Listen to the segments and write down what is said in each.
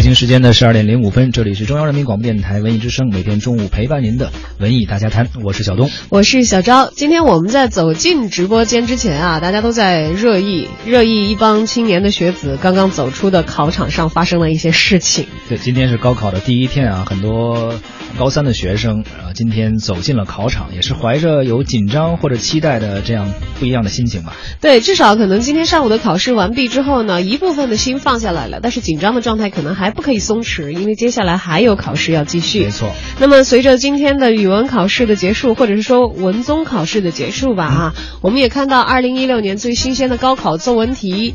北京时间的十二点零五分，这里是中央人民广播电台文艺之声，每天中午陪伴您的文艺大家谈，我是小东，我是小昭。今天我们在走进直播间之前啊，大家都在热议热议一帮青年的学子刚刚走出的考场上发生了一些事情。对，今天是高考的第一天啊，很多高三的学生啊，今天走进了考场，也是怀着有紧张或者期待的这样不一样的心情吧。对，至少可能今天上午的考试完毕之后呢，一部分的心放下来了，但是紧张的状态可能还不可以松弛，因为接下来还有考试要继续。没错。那么随着今天的语文考试的结束，或者是说文综考试的结束吧，啊，我们也看到二零一六年最新鲜的高考作文题。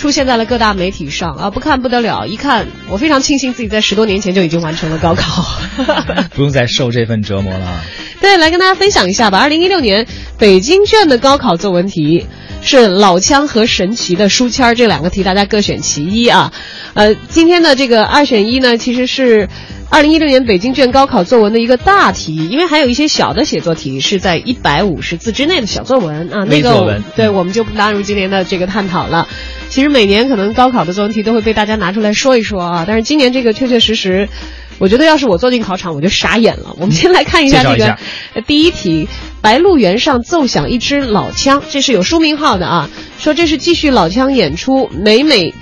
出现在了各大媒体上啊，不看不得了，一看我非常庆幸自己在十多年前就已经完成了高考，不用再受这份折磨了。对，来跟大家分享一下吧。二零一六年北京卷的高考作文题是老枪和神奇的书签这两个题，大家各选其一啊。呃，今天的这个二选一呢，其实是。二零一六年北京卷高考作文的一个大题，因为还有一些小的写作题是在一百五十字之内的小作文啊，那个对我们就不纳入今年的这个探讨了。其实每年可能高考的作文题都会被大家拿出来说一说啊，但是今年这个确确实实，我觉得要是我坐进考场我就傻眼了。我们先来看一下这个第一题：白鹿原上奏响一支老腔，这是有书名号的啊，说这是继续老腔演出，每每。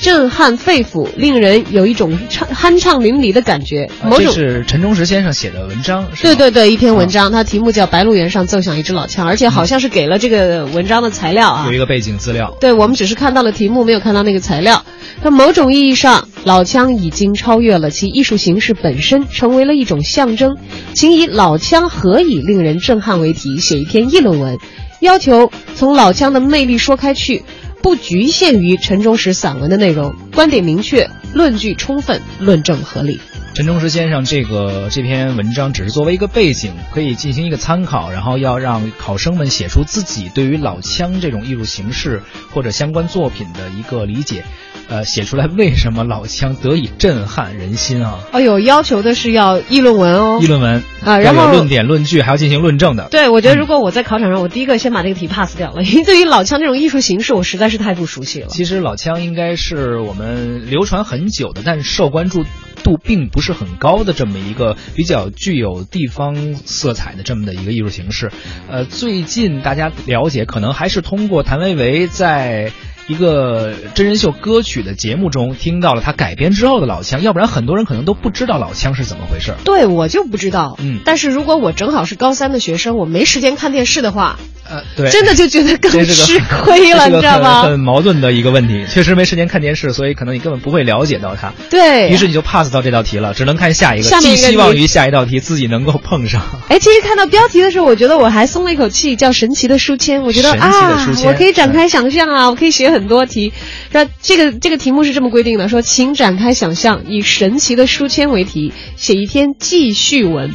震撼肺腑，令人有一种唱酣畅淋漓的感觉。这是陈忠实先生写的文章，对对对，一篇文章，它题目叫《白鹿原上奏响一支老枪》，而且好像是给了这个文章的材料啊，有一个背景资料。对我们只是看到了题目，没有看到那个材料。那某种意义上，老枪已经超越了其艺术形式本身，成为了一种象征。请以“老枪何以令人震撼”为题写一篇议论文，要求从老枪的魅力说开去。不局限于陈忠实散文的内容，观点明确，论据充分，论证合理。陈忠实先生这个这篇文章只是作为一个背景，可以进行一个参考，然后要让考生们写出自己对于老腔这种艺术形式或者相关作品的一个理解。呃，写出来为什么老腔得以震撼人心啊？哎呦，要求的是要议论文哦，议论文啊，然后论点论据还要进行论证的。对，我觉得如果我在考场上，我第一个先把这个题 pass 掉了，因为对于老腔这种艺术形式，我实在是太不熟悉了。其实老腔应该是我们流传很久的，但是受关注度并不是很高的这么一个比较具有地方色彩的这么的一个艺术形式。呃，最近大家了解，可能还是通过谭维维在。一个真人秀歌曲的节目中听到了他改编之后的老腔，要不然很多人可能都不知道老腔是怎么回事。对我就不知道，嗯，但是如果我正好是高三的学生，我没时间看电视的话。呃，对，真的就觉得更吃亏了，你知道吗？很矛盾的一个问题，确实没时间看电视，所以可能你根本不会了解到它。对于是你就 pass 到这道题了，只能看下一个，寄希望于下一道题自己能够碰上。哎，其实看到标题的时候，我觉得我还松了一口气，叫神奇的书签。我觉得啊，我可以展开想象啊，我可以写很很多题。那这个这个题目是这么规定的：说，请展开想象，以神奇的书签为题，写一篇记叙文。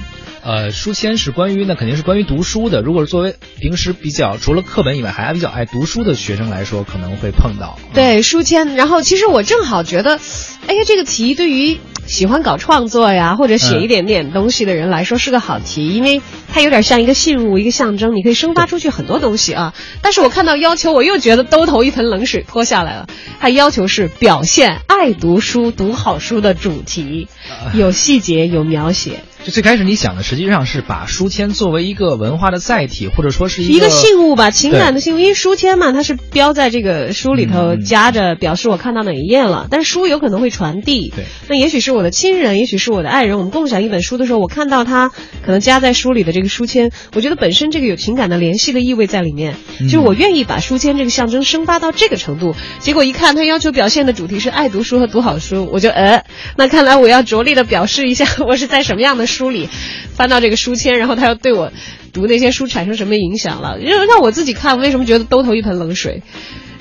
呃，书签是关于那肯定是关于读书的。如果是作为平时比较除了课本以外还比较爱读书的学生来说，可能会碰到。对书签，然后其实我正好觉得，哎呀，这个题对于喜欢搞创作呀或者写一点点东西的人来说是个好题，因为它有点像一个信物，一个象征，你可以生发出去很多东西啊。但是我看到要求，我又觉得兜头一盆冷水泼下来了。它要求是表现爱读书、读好书的主题，有细节，有描写。就最开始你想的实际上是把书签作为一个文化的载体，或者说是一个信物吧，情感的信物。因为书签嘛，它是标在这个书里头夹着，表示我看到哪一页了。但是书有可能会传递，对。那也许是我的亲人，也许是我的爱人，我们共享一本书的时候，我看到他可能夹在书里的这个书签，我觉得本身这个有情感的联系的意味在里面，就是我愿意把书签这个象征生发到这个程度。结果一看，他要求表现的主题是爱读书和读好书，我就呃，那看来我要着力的表示一下，我是在什么样的书里。翻到这个书签，然后他要对我读那些书产生什么影响了？让让我自己看，为什么觉得兜头一盆冷水？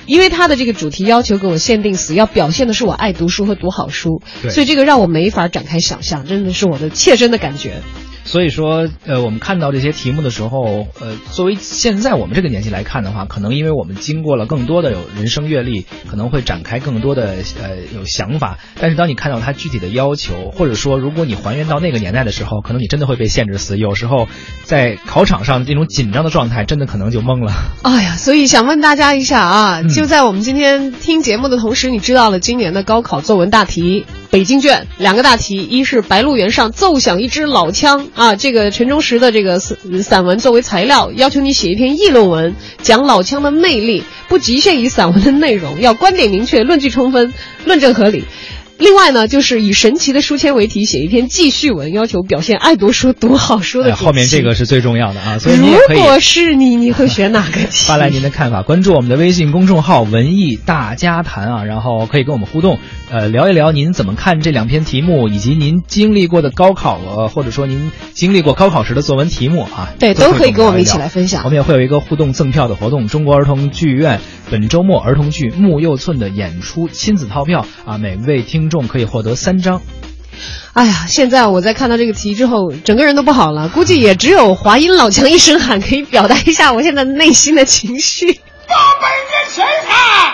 因为他的这个主题要求给我限定死，要表现的是我爱读书和读好书，所以这个让我没法展开想象，真的是我的切身的感觉。所以说，呃，我们看到这些题目的时候，呃，作为现在我们这个年纪来看的话，可能因为我们经过了更多的有人生阅历，可能会展开更多的呃有想法。但是当你看到它具体的要求，或者说如果你还原到那个年代的时候，可能你真的会被限制死。有时候在考场上这种紧张的状态，真的可能就懵了。哎呀，所以想问大家一下啊，就在我们今天听节目的同时，你知道了今年的高考作文大题北京卷两个大题，一是白鹿原上奏响一支老腔啊，这个陈忠实的这个散散文作为材料，要求你写一篇议论文，讲老腔的魅力，不局限于散文的内容，要观点明确，论据充分，论证合理。另外呢，就是以神奇的书签为题写一篇记叙文，要求表现爱读书、读好书的、哎。后面这个是最重要的啊，所以。如果是你，你会选哪个 题？发来您的看法，关注我们的微信公众号“文艺大家谈”啊，然后可以跟我们互动，呃，聊一聊您怎么看这两篇题目，以及您经历过的高考，呃，或者说您经历过高考时的作文题目啊。对，都可以跟我们一起来分享。我们也会有一个互动赠票的活动，中国儿童剧院本周末儿童剧《木又寸》的演出亲子套票啊，每位听众可以获得三。张，哎呀！现在我在看到这个题之后，整个人都不好了。估计也只有华阴老强一声喊，可以表达一下我现在内心的情绪。八百年前汉，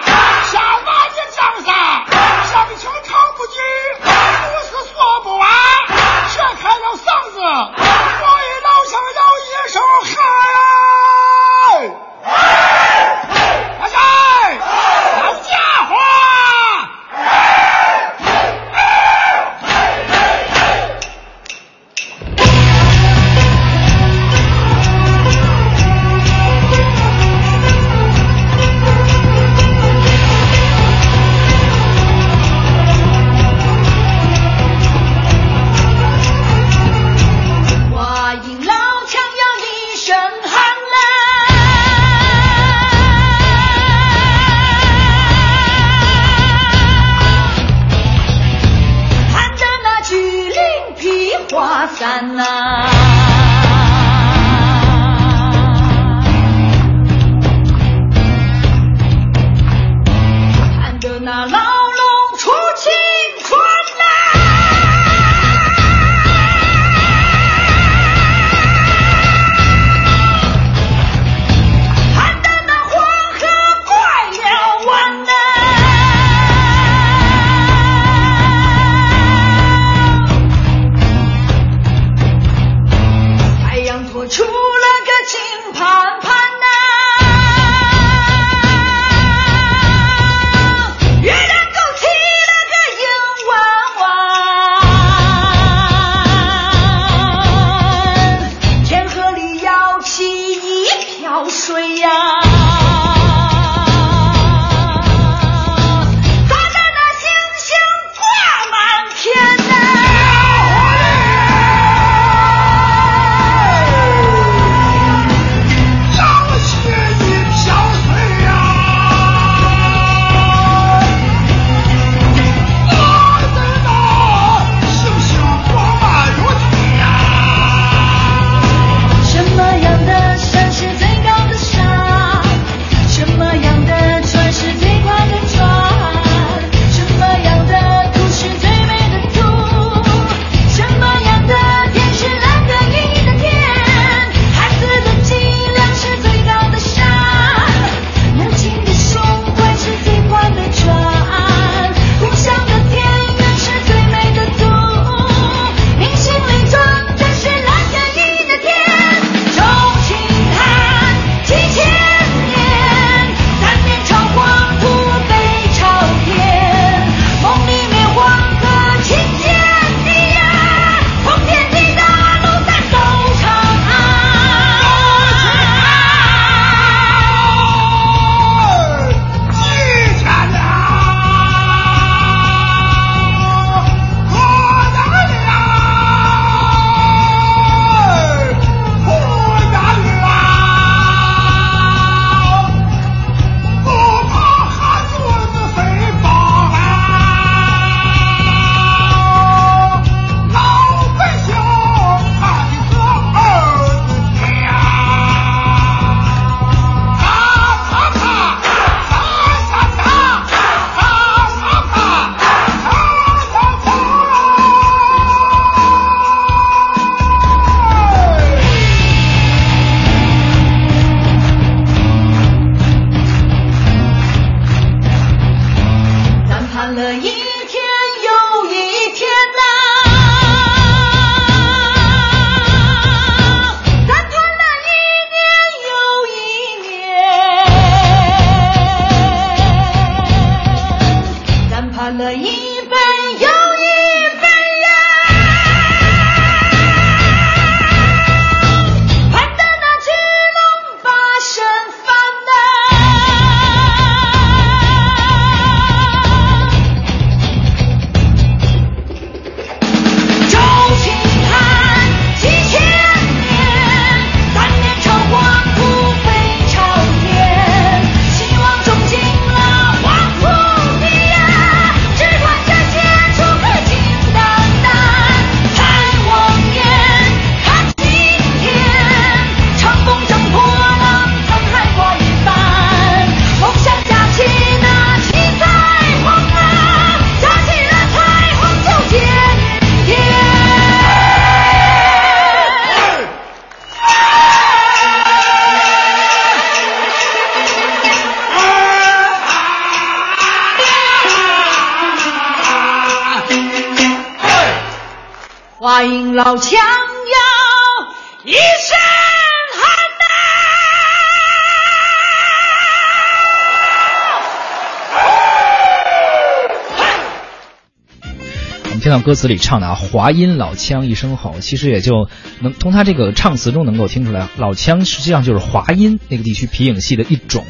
听到歌词里唱的啊，华阴老腔一声吼，其实也就能从他这个唱词中能够听出来，老腔实际上就是华阴那个地区皮影戏的一种，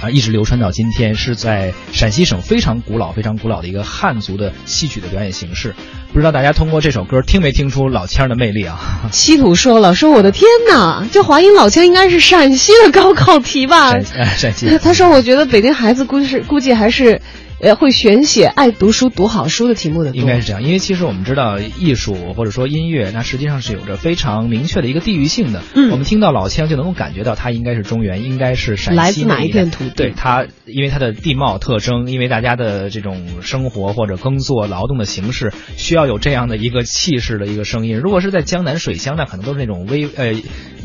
啊，一直流传到今天，是在陕西省非常古老、非常古老的一个汉族的戏曲的表演形式。不知道大家通过这首歌听没听出老腔的魅力啊？稀土说了，说我的天哪，这华阴老腔应该是陕西的高考题吧？陕西，呃陕西。他说，我觉得北京孩子估计是估计还是。呃，会选写爱读书、读好书的题目的多，应该是这样。因为其实我们知道，艺术或者说音乐，那实际上是有着非常明确的一个地域性的。嗯，我们听到老腔就能够感觉到它应该是中原，应该是陕西来自哪一片土地？对它，因为它的地貌特征，因为大家的这种生活或者耕作劳动的形式，需要有这样的一个气势的一个声音。如果是在江南水乡，那可能都是那种微呃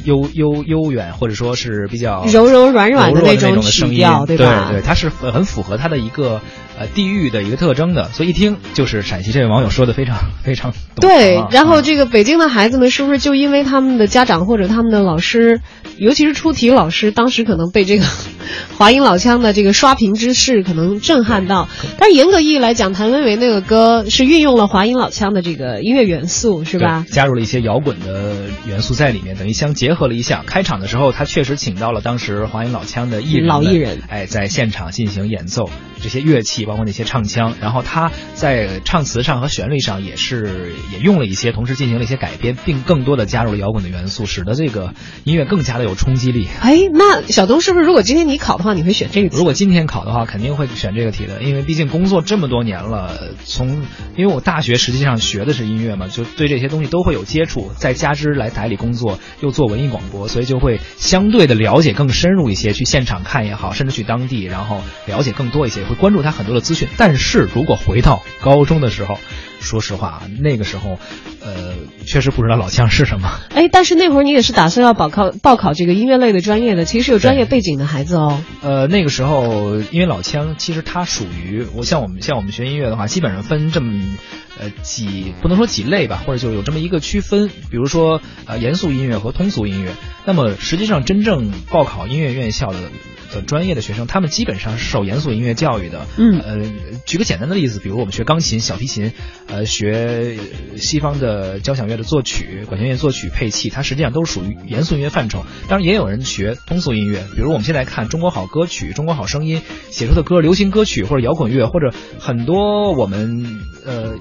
悠悠悠远，或者说是比较柔柔软软的那种声音，对吧？对对，它是很符合它的一个。呃，地域的一个特征的，所以一听就是陕西。这位网友说的非常非常对。然后这个北京的孩子们是不是就因为他们的家长或者他们的老师，尤其是出题老师，当时可能被这个 华阴老腔的这个刷屏之势可能震撼到？但是严格意义来讲，谭维维那个歌是运用了华阴老腔的这个音乐元素，是吧？加入了一些摇滚的元素在里面，等于相结合了一下。开场的时候，他确实请到了当时华阴老腔的艺人，老艺人，哎，在现场进行演奏这些乐器。包括那些唱腔，然后他在唱词上和旋律上也是也用了一些，同时进行了一些改编，并更多的加入了摇滚的元素，使得这个音乐更加的有冲击力。哎，那小东是不是如果今天你考的话，你会选这个题？如果今天考的话，肯定会选这个题的，因为毕竟工作这么多年了，从因为我大学实际上学的是音乐嘛，就对这些东西都会有接触，再加之来台里工作又做文艺广播，所以就会相对的了解更深入一些，去现场看也好，甚至去当地，然后了解更多一些，会关注他很多的。资讯，但是如果回到高中的时候，说实话，那个时候，呃，确实不知道老腔是什么。哎，但是那会儿你也是打算要报考报考这个音乐类的专业的，其实是有专业背景的孩子哦。呃，那个时候，因为老腔其实它属于我像我们像我们学音乐的话，基本上分这么呃几不能说几类吧，或者就有这么一个区分，比如说呃严肃音乐和通俗音乐。那么实际上真正报考音乐院校的。的专业的学生，他们基本上是受严肃音乐教育的。嗯，呃，举个简单的例子，比如我们学钢琴、小提琴，呃，学西方的交响乐的作曲、管弦乐作曲、配器，它实际上都是属于严肃音乐范畴。当然，也有人学通俗音乐，比如我们现在看《中国好歌曲》《中国好声音》写出的歌，流行歌曲或者摇滚乐，或者很多我们呃。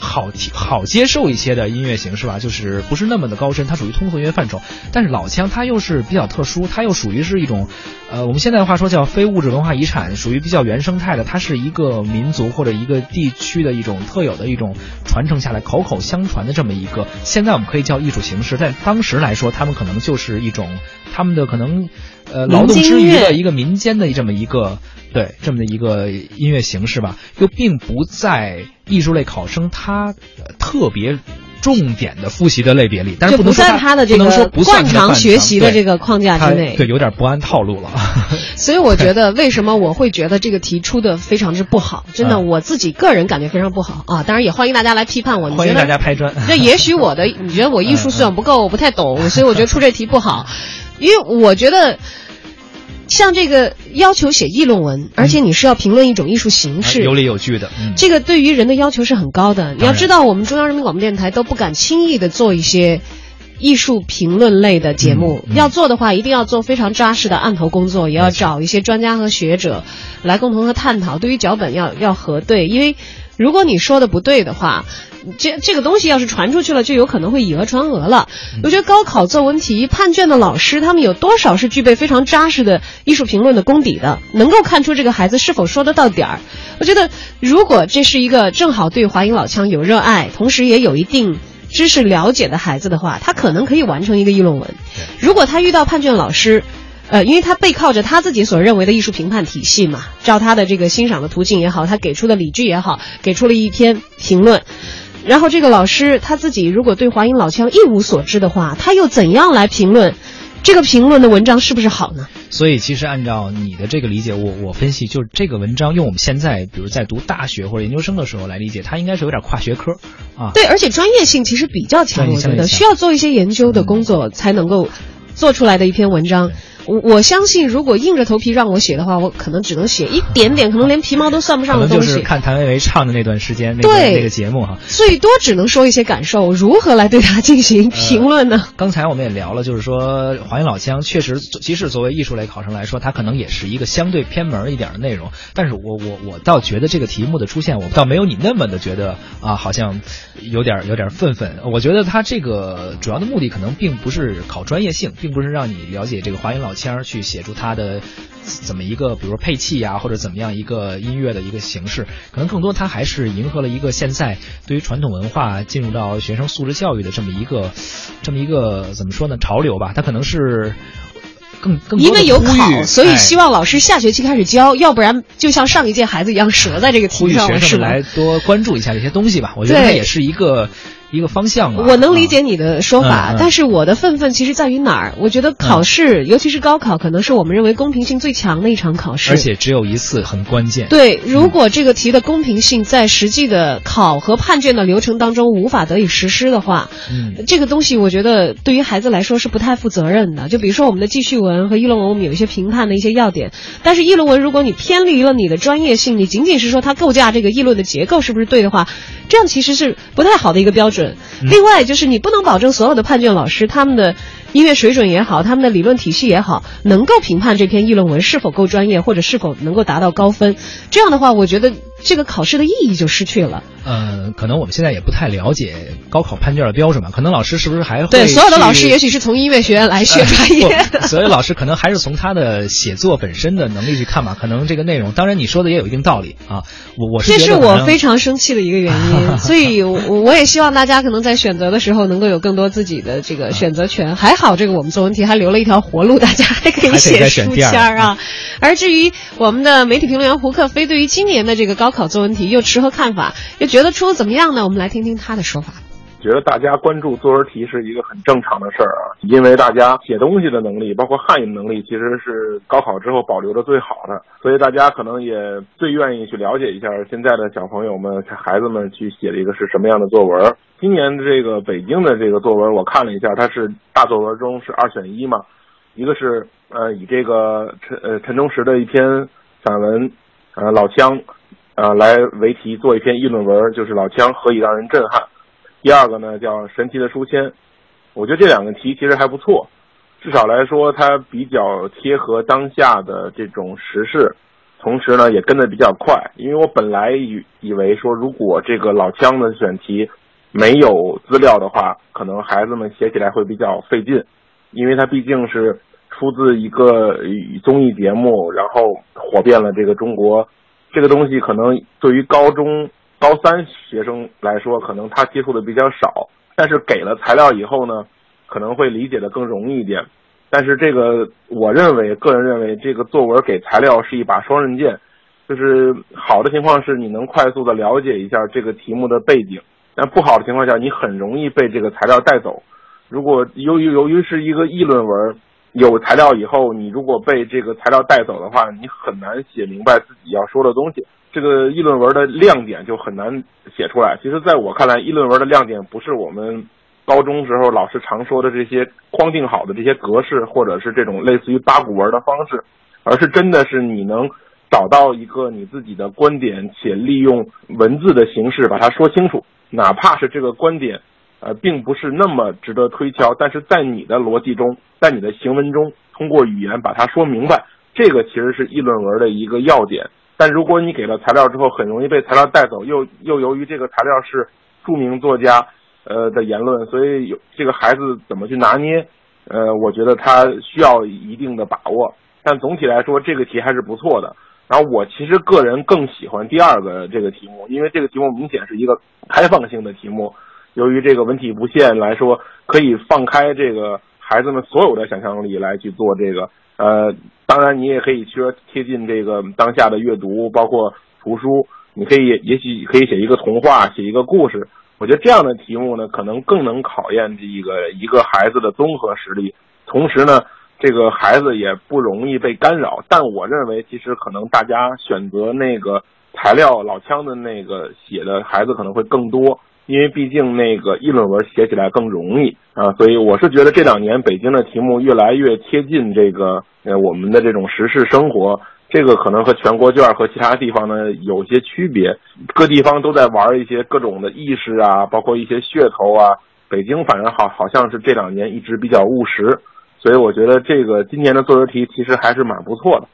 好好接受一些的音乐形式吧，就是不是那么的高深，它属于通俗音乐范畴。但是老腔它又是比较特殊，它又属于是一种，呃，我们现在的话说叫非物质文化遗产，属于比较原生态的。它是一个民族或者一个地区的一种特有的一种传承下来、口口相传的这么一个。现在我们可以叫艺术形式，在当时来说，他们可能就是一种他们的可能，呃，劳动之余的一个民间的这么一个。对，这么的一个音乐形式吧，又并不在艺术类考生他特别重点的复习的类别里，但是不能在他的这个惯常学习的这个框架之内，对，有点不按套路了。所以我觉得，为什么我会觉得这个题出的非常之不好？真的，我自己个人感觉非常不好啊！当然也欢迎大家来批判我。欢迎大家拍砖。那也许我的，你觉得我艺术素养不够，我不太懂，所以我觉得出这题不好，因为我觉得。像这个要求写议论文，而且你是要评论一种艺术形式，有理有据的。这个对于人的要求是很高的。你要知道，我们中央人民广播电台都不敢轻易的做一些艺术评论类的节目。要做的话，一定要做非常扎实的案头工作，也要找一些专家和学者来共同的探讨。对于脚本要要核对，因为如果你说的不对的话。这这个东西要是传出去了，就有可能会以讹传讹了。我觉得高考作文题判卷的老师，他们有多少是具备非常扎实的艺术评论的功底的，能够看出这个孩子是否说得到点儿。我觉得，如果这是一个正好对华阴老腔有热爱，同时也有一定知识了解的孩子的话，他可能可以完成一个议论文。如果他遇到判卷老师，呃，因为他背靠着他自己所认为的艺术评判体系嘛，照他的这个欣赏的途径也好，他给出的理据也好，给出了一篇评论。然后这个老师他自己如果对华阴老腔一无所知的话，他又怎样来评论这个评论的文章是不是好呢？所以其实按照你的这个理解，我我分析就是这个文章用我们现在比如在读大学或者研究生的时候来理解，它应该是有点跨学科啊。对，而且专业性其实比较强，我觉得需要做一些研究的工作才能够做出来的一篇文章。我我相信，如果硬着头皮让我写的话，我可能只能写一点点，可能连皮毛都算不上的东西。看谭维维唱的那段时间，那个对那个节目哈。最多只能说一些感受，如何来对它进行评论呢？刚才我们也聊了，就是说华阴老腔确实，即使作为艺术类考生来说，它可能也是一个相对偏门一点的内容。但是我我我倒觉得这个题目的出现，我倒没有你那么的觉得啊，好像有点有点愤愤。我觉得他这个主要的目的可能并不是考专业性，并不是让你了解这个华阴老腔去写出它的怎么一个，比如说配器呀、或者怎么样一个音乐的一个形式，可能更多它还是迎合了一个现在对于传统文化进入到学生素质教育的这么一个这么一个怎么说呢潮流吧，它可能是更更因为有呼吁考，所以哎希望老师下学期开始教，要不然就像上一届孩子一样折在这个呼吁题上了，是吗？学生们来多关注一下这些东西吧。我觉得对它也是一个一个方向吧。我能理解啊你的说法，但是我的愤愤其实在于哪儿？我觉得考试，尤其是高考，可能是我们认为公平性最强的一场考试。而且只有一次，很关键。对，如果这个题的公平性在实际的考核判卷的流程当中无法得以实施的话，嗯这个东西我觉得对于孩子来说是不太负责任的。就比如说我们的记叙文和议论文，我们有一些评判的一些要点，但是议论文如果你偏离了你的专业性，你仅仅是说它构架这个议论的结构是不是对的话，这样其实是不太好的一个标准。另外就是你不能保证所有的判卷老师他们的音乐水准也好，他们的理论体系也好，能够评判这篇议论文是否够专业，或者是否能够达到高分。这样的话，我觉得这个考试的意义就失去了。呃，可能我们现在也不太了解高考判卷的标准吧，可能老师是不是还会对，所有的老师也许是从音乐学院来学 专业呃所以老师可能还是从他的写作本身的能力去看吧。可能这个内容，当然你说的也有一定道理啊。我我是这是我非常生气的一个原因，所以我我也希望大家可能在选择的时候能够有更多自己的这个选择权。还好这个我们作文题还留了一条活路，大家还可以写书签儿啊。而至于我们的媒体评论员胡克飞对于今年的这个高高考作文题又持何看法，又觉得出的怎么样呢？我们来听听他的说法。觉得大家关注作文题是一个很正常的事儿啊，因为大家写东西的能力，包括汉语能力，其实是高考之后保留的最好的，所以大家可能也最愿意去了解一下现在的小朋友们、孩子们去写的一个是什么样的作文。今年的这个北京的这个作文，我看了一下，它是大作文中是二选一嘛，一个是呃以这个陈呃陈忠实的一篇散文，呃老乡，呃来为题做一篇议论文，就是老腔何以让人震撼。第二个呢叫神奇的书签，我觉得这两个题其实还不错，至少来说它比较贴合当下的这种时事，同时呢也跟得比较快。因为我本来以以为说，如果这个老腔的选题没有资料的话，可能孩子们写起来会比较费劲，因为它毕竟是出自一个综艺节目，然后火遍了这个中国。这个东西可能对于高中高三学生来说，可能他接触的比较少，但是给了材料以后呢，可能会理解的更容易一点。但是这个，我认为，个人认为，这个作文给材料是一把双刃剑，就是好的情况是你能快速的了解一下这个题目的背景，但不好的情况下，你很容易被这个材料带走。如果由于由于是一个议论文，有材料以后，你如果被这个材料带走的话，你很难写明白自己要说的东西。这个议论文的亮点就很难写出来。其实，在我看来，议论文的亮点不是我们高中时候老师常说的这些框定好的这些格式，或者是这种类似于八股文的方式，而是真的是你能找到一个你自己的观点，且利用文字的形式把它说清楚，哪怕是这个观点。呃，并不是那么值得推敲，但是在你的逻辑中，在你的行文中，通过语言把它说明白，这个其实是议论文的一个要点。但如果你给了材料之后，很容易被材料带走，又又由于这个材料是著名作家呃的言论，所以有这个孩子怎么去拿捏，呃，我觉得他需要一定的把握。但总体来说，这个题还是不错的。然后我其实个人更喜欢第二个这个题目，因为这个题目明显是一个开放性的题目。由于这个文体不限来说，可以放开这个孩子们所有的想象力来去做这个。呃，当然你也可以说贴近这个当下的阅读，包括图书，你可以也许可以写一个童话，写一个故事。我觉得这样的题目呢，可能更能考验这一个一个孩子的综合实力，同时呢，这个孩子也不容易被干扰。但我认为，其实可能大家选择那个材料老腔的那个写的孩子可能会更多。因为毕竟那个议论文写起来更容易啊，所以我是觉得这两年北京的题目越来越贴近这个呃我们的这种时事生活，这个可能和全国卷和其他地方呢有些区别，各地方都在玩一些各种的意识啊，包括一些噱头啊。北京反正好好像是这两年一直比较务实，所以我觉得这个今年的作文题其实还是蛮不错的。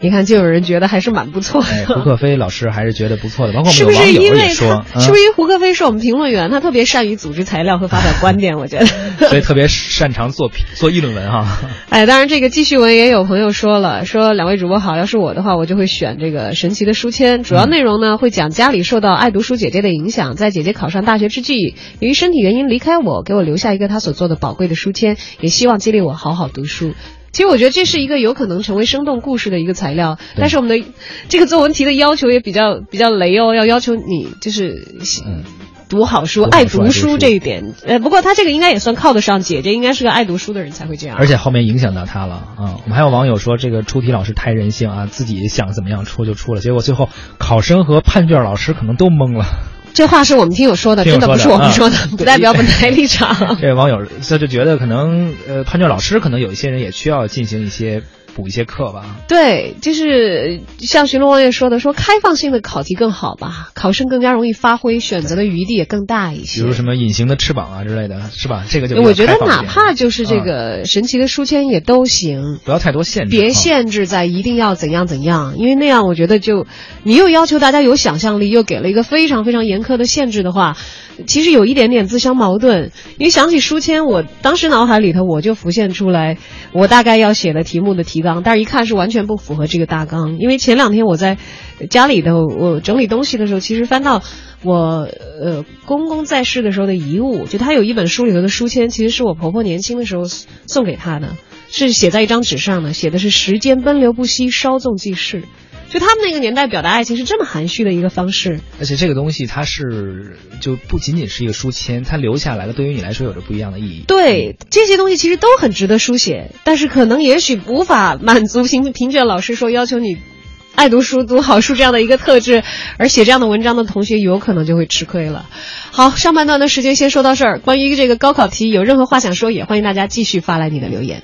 你看，就有人觉得还是蛮不错的。哎，胡克飞老师还是觉得不错的，包括我是不是们的网友因为也说，是不是因为胡克飞是我们评论员，他特别善于组织材料和发表观点？我觉得。嗯所以特别擅长做评做议论文哈。哎，当然，这个记叙文也有朋友说了，说两位主播好，要是我的话，我就会选这个神奇的书签。主要内容呢，会讲家里受到爱读书姐姐的影响，在姐姐考上大学之际，由于身体原因离开我，给我留下一个她所做的宝贵的书签，也希望激励我好好读书。其实我觉得这是一个有可能成为生动故事的一个材料，但是我们的这个作文题的要求也比较比较雷哦，要要求你就是。嗯读好书爱读书这一点，呃，不过他这个应该也算靠得上，姐姐应该是个爱读书的人才会这样。而且后面影响到他了啊！我们还有网友说，这个出题老师太任性啊，自己想怎么样出就出了，结果最后考生和判卷老师可能都懵了。这话是我们听友说的，真的不是我们说的，不代表本台立场。这位网友他就觉得可能呃判卷老师可能有一些人也需要进行一些补一些课吧。对，就是像巡逻王爷说的，说开放性的考题更好吧，考生更加容易发挥，选择的余地也更大一些比。如什么隐形的翅膀啊之类的，是吧？这个就我觉得哪怕就是这啊个神奇的书签也都行。不要太多限制，别啊限制在一定要怎样怎样，因为那样我觉得就你又要求大家有想象力，又给了一个非常非常严苛的限制的话，其实有一点点自相矛盾。因为想起书签，我当时脑海里头我就浮现出来，我大概要写的题目的提纲，但是一看是完全不符合这个大纲。因为前两天我在家里头我整理东西的时候，其实翻到我呃公公在世的时候的遗物，就他有一本书里头的书签，其实是我婆婆年轻的时候送给他的。是写在一张纸上的，写的是“时间奔流不息，稍纵即逝”。就他们那个年代表达爱情是这么含蓄的一个方式。而且这个东西它是就不仅仅是一个书签，它留下来了，对于你来说有着不一样的意义。对这些东西其实都很值得书写，但是可能也许无法满足评评卷老师说要求你爱读书、读好书这样的一个特质，而写这样的文章的同学有可能就会吃亏了。好，上半段的时间先说到这儿。关于这个高考题有任何话想说，也欢迎大家继续发来你的留言。